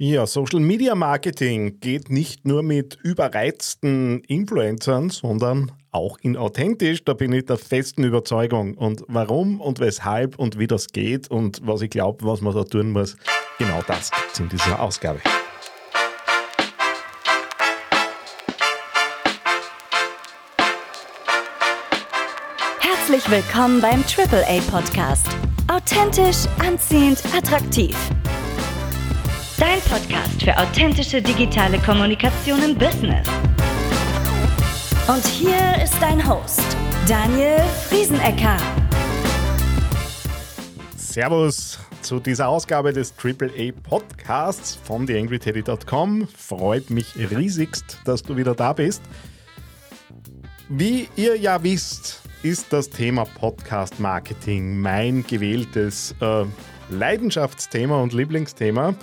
Ja, Social Media Marketing geht nicht nur mit überreizten Influencern, sondern auch in authentisch. Da bin ich der festen Überzeugung. Und warum und weshalb und wie das geht und was ich glaube, was man da tun muss, genau das gibt in dieser Ausgabe. Herzlich willkommen beim AAA Podcast. Authentisch, anziehend, attraktiv Dein Podcast für authentische digitale Kommunikation im Business. Und hier ist dein Host, Daniel Friesenecker. Servus zu dieser Ausgabe des AAA Podcasts von theangryteddy.com. Freut mich riesigst, dass du wieder da bist. Wie ihr ja wisst, ist das Thema Podcast Marketing mein gewähltes äh, Leidenschaftsthema und Lieblingsthema.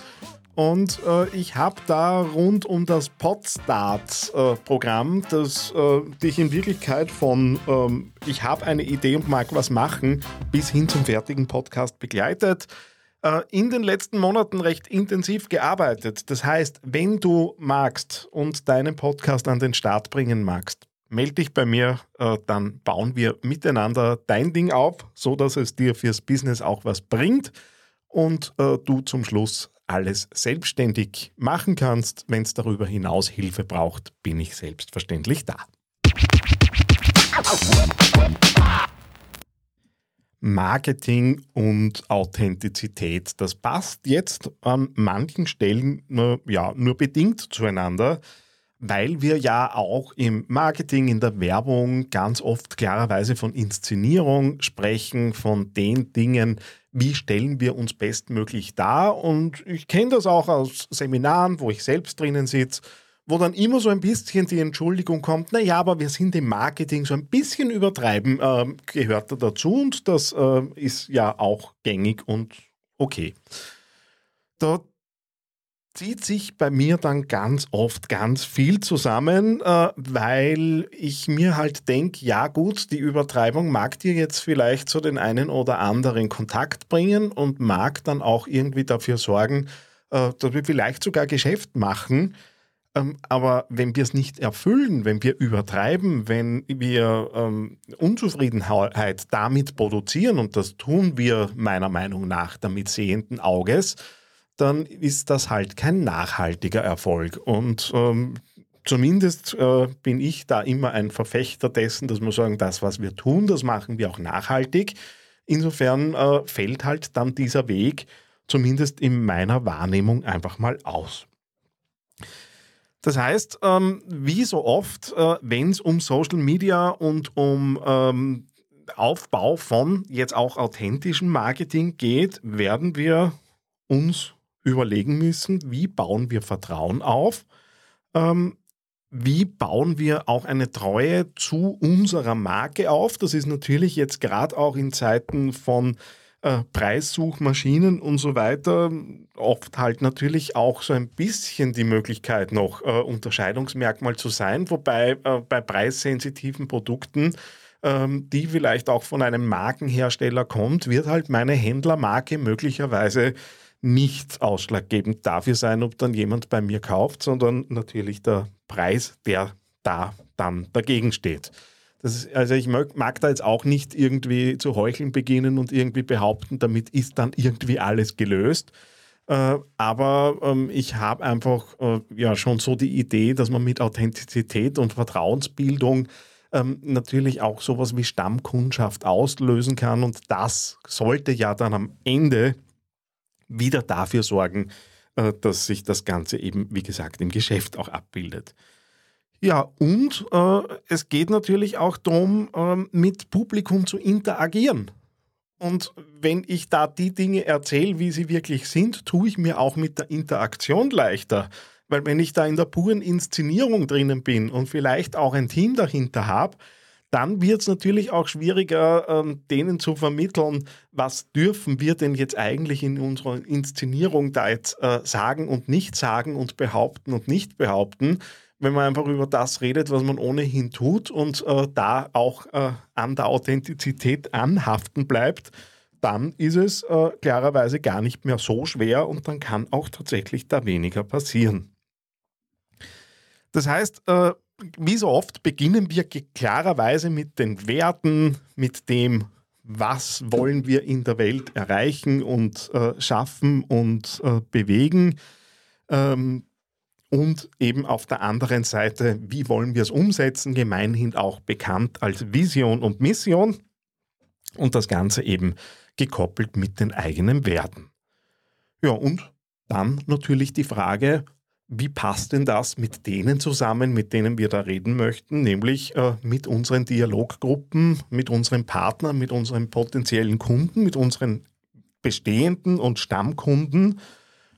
Und äh, ich habe da rund um das Podstart-Programm, äh, das äh, dich in Wirklichkeit von ähm, ich habe eine Idee und mag was machen, bis hin zum fertigen Podcast begleitet. Äh, in den letzten Monaten recht intensiv gearbeitet. Das heißt, wenn du magst und deinen Podcast an den Start bringen magst, melde dich bei mir, äh, dann bauen wir miteinander dein Ding auf, so dass es dir fürs Business auch was bringt und äh, du zum Schluss alles selbstständig machen kannst. Wenn es darüber hinaus Hilfe braucht, bin ich selbstverständlich da. Marketing und Authentizität, das passt jetzt an manchen Stellen ja, nur bedingt zueinander, weil wir ja auch im Marketing, in der Werbung ganz oft klarerweise von Inszenierung sprechen, von den Dingen, wie stellen wir uns bestmöglich dar. Und ich kenne das auch aus Seminaren, wo ich selbst drinnen sitze, wo dann immer so ein bisschen die Entschuldigung kommt, naja, aber wir sind im Marketing so ein bisschen übertreiben, äh, gehört da dazu und das äh, ist ja auch gängig und okay. Da zieht sich bei mir dann ganz oft ganz viel zusammen, äh, weil ich mir halt denke, ja gut, die Übertreibung mag dir jetzt vielleicht so den einen oder anderen Kontakt bringen und mag dann auch irgendwie dafür sorgen, äh, dass wir vielleicht sogar Geschäft machen. Ähm, aber wenn wir es nicht erfüllen, wenn wir übertreiben, wenn wir ähm, Unzufriedenheit damit produzieren, und das tun wir meiner Meinung nach damit sehenden Auges, dann ist das halt kein nachhaltiger Erfolg. Und ähm, zumindest äh, bin ich da immer ein Verfechter dessen, dass wir sagen, das, was wir tun, das machen wir auch nachhaltig. Insofern äh, fällt halt dann dieser Weg zumindest in meiner Wahrnehmung einfach mal aus. Das heißt, ähm, wie so oft, äh, wenn es um Social Media und um ähm, Aufbau von jetzt auch authentischem Marketing geht, werden wir uns überlegen müssen, wie bauen wir Vertrauen auf, ähm, wie bauen wir auch eine Treue zu unserer Marke auf. Das ist natürlich jetzt gerade auch in Zeiten von äh, Preissuchmaschinen und so weiter oft halt natürlich auch so ein bisschen die Möglichkeit noch äh, Unterscheidungsmerkmal zu sein, wobei äh, bei preissensitiven Produkten ähm, die vielleicht auch von einem Markenhersteller kommt, wird halt meine Händlermarke möglicherweise nicht ausschlaggebend dafür sein, ob dann jemand bei mir kauft, sondern natürlich der Preis, der da dann dagegen steht. Ist, also ich mag, mag, da jetzt auch nicht irgendwie zu heucheln beginnen und irgendwie behaupten, damit ist dann irgendwie alles gelöst. Äh, aber ähm, ich habe einfach äh, ja schon so die Idee, dass man mit Authentizität und Vertrauensbildung ähm, natürlich auch sowas wie Stammkundschaft auslösen kann. Und das sollte ja dann am Ende wieder dafür sorgen, äh, dass sich das Ganze eben, wie gesagt, im Geschäft auch abbildet. Ja, und äh, es geht natürlich auch darum, äh, mit Publikum zu interagieren. Und wenn ich da die Dinge erzähle, wie sie wirklich sind, tue ich mir auch mit der Interaktion leichter. Weil wenn ich da in der puren Inszenierung drinnen bin und vielleicht auch ein Team dahinter habe, dann wird es natürlich auch schwieriger, ähm, denen zu vermitteln, was dürfen wir denn jetzt eigentlich in unserer Inszenierung da jetzt äh, sagen und nicht sagen und behaupten und nicht behaupten, wenn man einfach über das redet, was man ohnehin tut und äh, da auch äh, an der Authentizität anhaften bleibt, dann ist es äh, klarerweise gar nicht mehr so schwer und dann kann auch tatsächlich da weniger passieren. Das heißt, äh, wie so oft beginnen wir klarerweise mit den Werten, mit dem, was wollen wir in der Welt erreichen und äh, schaffen und äh, bewegen. Ähm, und eben auf der anderen Seite, wie wollen wir es umsetzen, gemeinhin auch bekannt als Vision und Mission. Und das Ganze eben gekoppelt mit den eigenen Werten. Ja, und dann natürlich die Frage, wie passt denn das mit denen zusammen, mit denen wir da reden möchten, nämlich äh, mit unseren Dialoggruppen, mit unseren Partnern, mit unseren potenziellen Kunden, mit unseren bestehenden und Stammkunden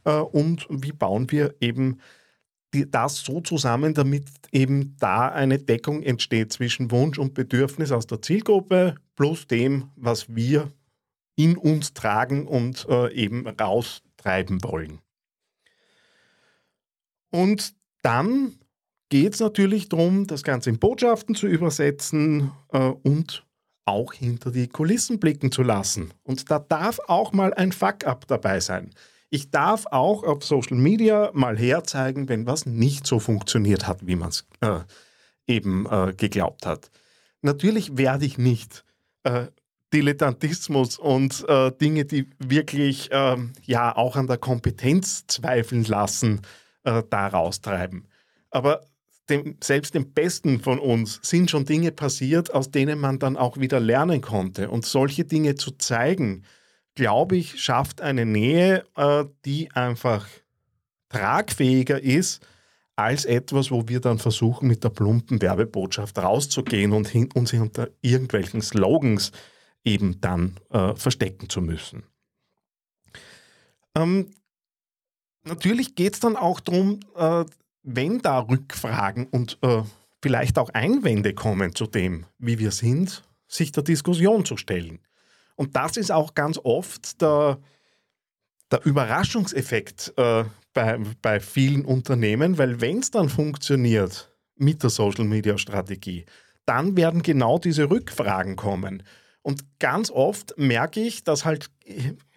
äh, und wie bauen wir eben die, das so zusammen, damit eben da eine Deckung entsteht zwischen Wunsch und Bedürfnis aus der Zielgruppe plus dem, was wir in uns tragen und äh, eben raustreiben wollen. Und dann geht es natürlich darum, das Ganze in Botschaften zu übersetzen äh, und auch hinter die Kulissen blicken zu lassen. Und da darf auch mal ein Fuck-up dabei sein. Ich darf auch auf Social Media mal herzeigen, wenn was nicht so funktioniert hat, wie man es äh, eben äh, geglaubt hat. Natürlich werde ich nicht äh, Dilettantismus und äh, Dinge, die wirklich ähm, ja auch an der Kompetenz zweifeln lassen, äh, da raustreiben. Aber dem, selbst dem Besten von uns sind schon Dinge passiert, aus denen man dann auch wieder lernen konnte. Und solche Dinge zu zeigen, glaube ich, schafft eine Nähe, äh, die einfach tragfähiger ist als etwas, wo wir dann versuchen, mit der plumpen Werbebotschaft rauszugehen und hin, uns hinter irgendwelchen Slogans eben dann äh, verstecken zu müssen. Ähm, natürlich geht es dann auch darum, äh, wenn da Rückfragen und äh, vielleicht auch Einwände kommen zu dem, wie wir sind, sich der Diskussion zu stellen. Und das ist auch ganz oft der, der Überraschungseffekt äh, bei, bei vielen Unternehmen, weil wenn es dann funktioniert mit der Social-Media-Strategie, dann werden genau diese Rückfragen kommen. Und ganz oft merke ich, dass halt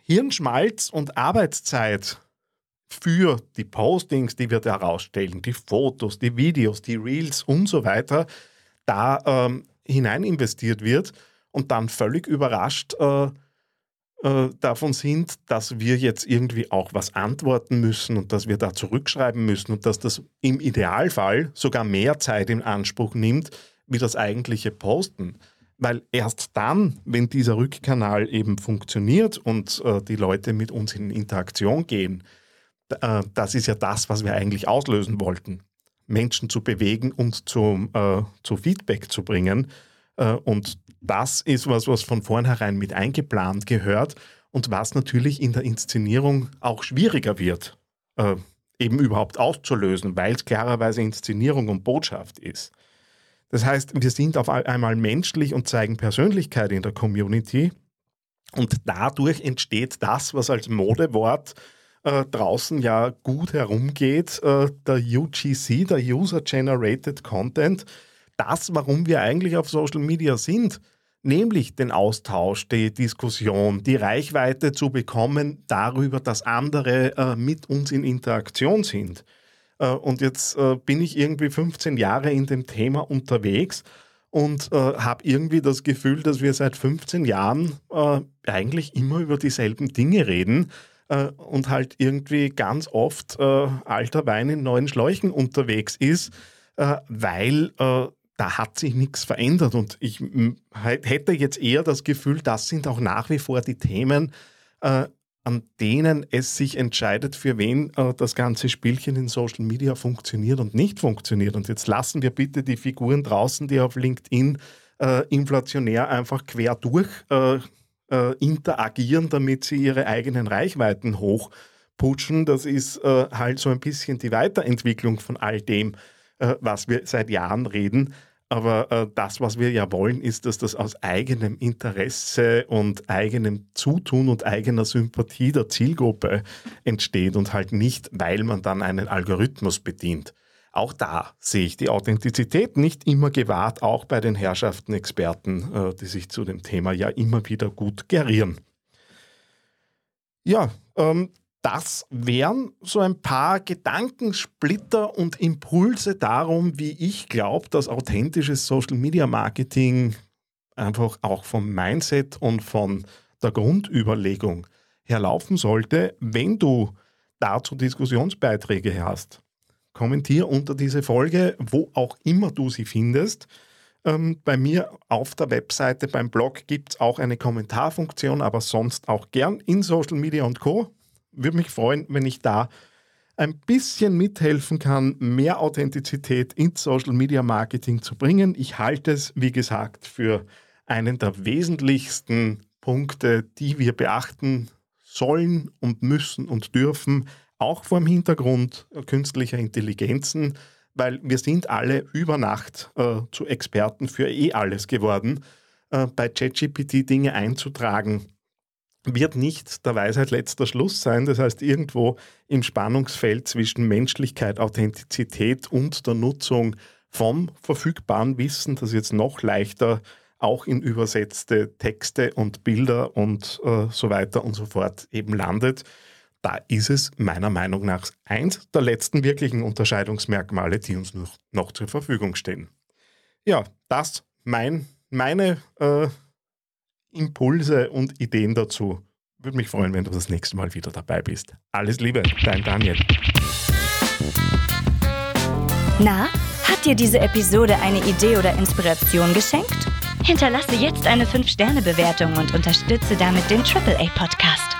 Hirnschmalz und Arbeitszeit für die Postings, die wir da rausstellen, die Fotos, die Videos, die Reels und so weiter, da ähm, hinein investiert wird und dann völlig überrascht äh, äh, davon sind, dass wir jetzt irgendwie auch was antworten müssen und dass wir da zurückschreiben müssen und dass das im Idealfall sogar mehr Zeit in Anspruch nimmt, wie das eigentliche Posten. Weil erst dann, wenn dieser Rückkanal eben funktioniert und äh, die Leute mit uns in Interaktion gehen, das ist ja das, was wir eigentlich auslösen wollten. Menschen zu bewegen und zum, äh, zu Feedback zu bringen. Äh, und das ist was, was von vornherein mit eingeplant gehört und was natürlich in der Inszenierung auch schwieriger wird, äh, eben überhaupt auszulösen, weil es klarerweise Inszenierung und Botschaft ist. Das heißt, wir sind auf einmal menschlich und zeigen Persönlichkeit in der Community und dadurch entsteht das, was als Modewort äh, draußen ja gut herumgeht, äh, der UGC, der User Generated Content, das, warum wir eigentlich auf Social Media sind, nämlich den Austausch, die Diskussion, die Reichweite zu bekommen darüber, dass andere äh, mit uns in Interaktion sind. Äh, und jetzt äh, bin ich irgendwie 15 Jahre in dem Thema unterwegs und äh, habe irgendwie das Gefühl, dass wir seit 15 Jahren äh, eigentlich immer über dieselben Dinge reden äh, und halt irgendwie ganz oft äh, alter Wein in neuen Schläuchen unterwegs ist, äh, weil äh, da hat sich nichts verändert. Und ich hätte jetzt eher das Gefühl, das sind auch nach wie vor die Themen, äh, an denen es sich entscheidet, für wen äh, das ganze Spielchen in Social Media funktioniert und nicht funktioniert. Und jetzt lassen wir bitte die Figuren draußen, die auf LinkedIn inflationär einfach quer durch äh, interagieren, damit sie ihre eigenen Reichweiten hochputschen. Das ist äh, halt so ein bisschen die Weiterentwicklung von all dem, äh, was wir seit Jahren reden. Aber äh, das, was wir ja wollen, ist, dass das aus eigenem Interesse und eigenem Zutun und eigener Sympathie der Zielgruppe entsteht und halt nicht, weil man dann einen Algorithmus bedient. Auch da sehe ich die Authentizität nicht immer gewahrt, auch bei den Herrschaften Experten, äh, die sich zu dem Thema ja immer wieder gut gerieren. Ja, ähm, das wären so ein paar Gedankensplitter und Impulse darum, wie ich glaube, dass authentisches Social Media Marketing einfach auch vom Mindset und von der Grundüberlegung herlaufen sollte. Wenn du dazu Diskussionsbeiträge hast, kommentier unter diese Folge, wo auch immer du sie findest. Ähm, bei mir auf der Webseite beim Blog gibt es auch eine Kommentarfunktion, aber sonst auch gern in Social Media und Co. Würde mich freuen, wenn ich da ein bisschen mithelfen kann, mehr Authentizität ins Social Media Marketing zu bringen. Ich halte es, wie gesagt, für einen der wesentlichsten Punkte, die wir beachten sollen und müssen und dürfen, auch vor dem Hintergrund künstlicher Intelligenzen, weil wir sind alle über Nacht äh, zu Experten für eh alles geworden. Äh, bei ChatGPT Dinge einzutragen, wird nicht der Weisheit letzter Schluss sein. Das heißt, irgendwo im Spannungsfeld zwischen Menschlichkeit, Authentizität und der Nutzung vom verfügbaren Wissen, das jetzt noch leichter auch in übersetzte Texte und Bilder und äh, so weiter und so fort eben landet. Da ist es meiner Meinung nach eins der letzten wirklichen Unterscheidungsmerkmale, die uns noch, noch zur Verfügung stehen. Ja, das mein, meine äh, Impulse und Ideen dazu. Würde mich freuen, wenn du das nächste Mal wieder dabei bist. Alles Liebe, dein Daniel. Na, hat dir diese Episode eine Idee oder Inspiration geschenkt? Hinterlasse jetzt eine 5-Sterne-Bewertung und unterstütze damit den AAA-Podcast.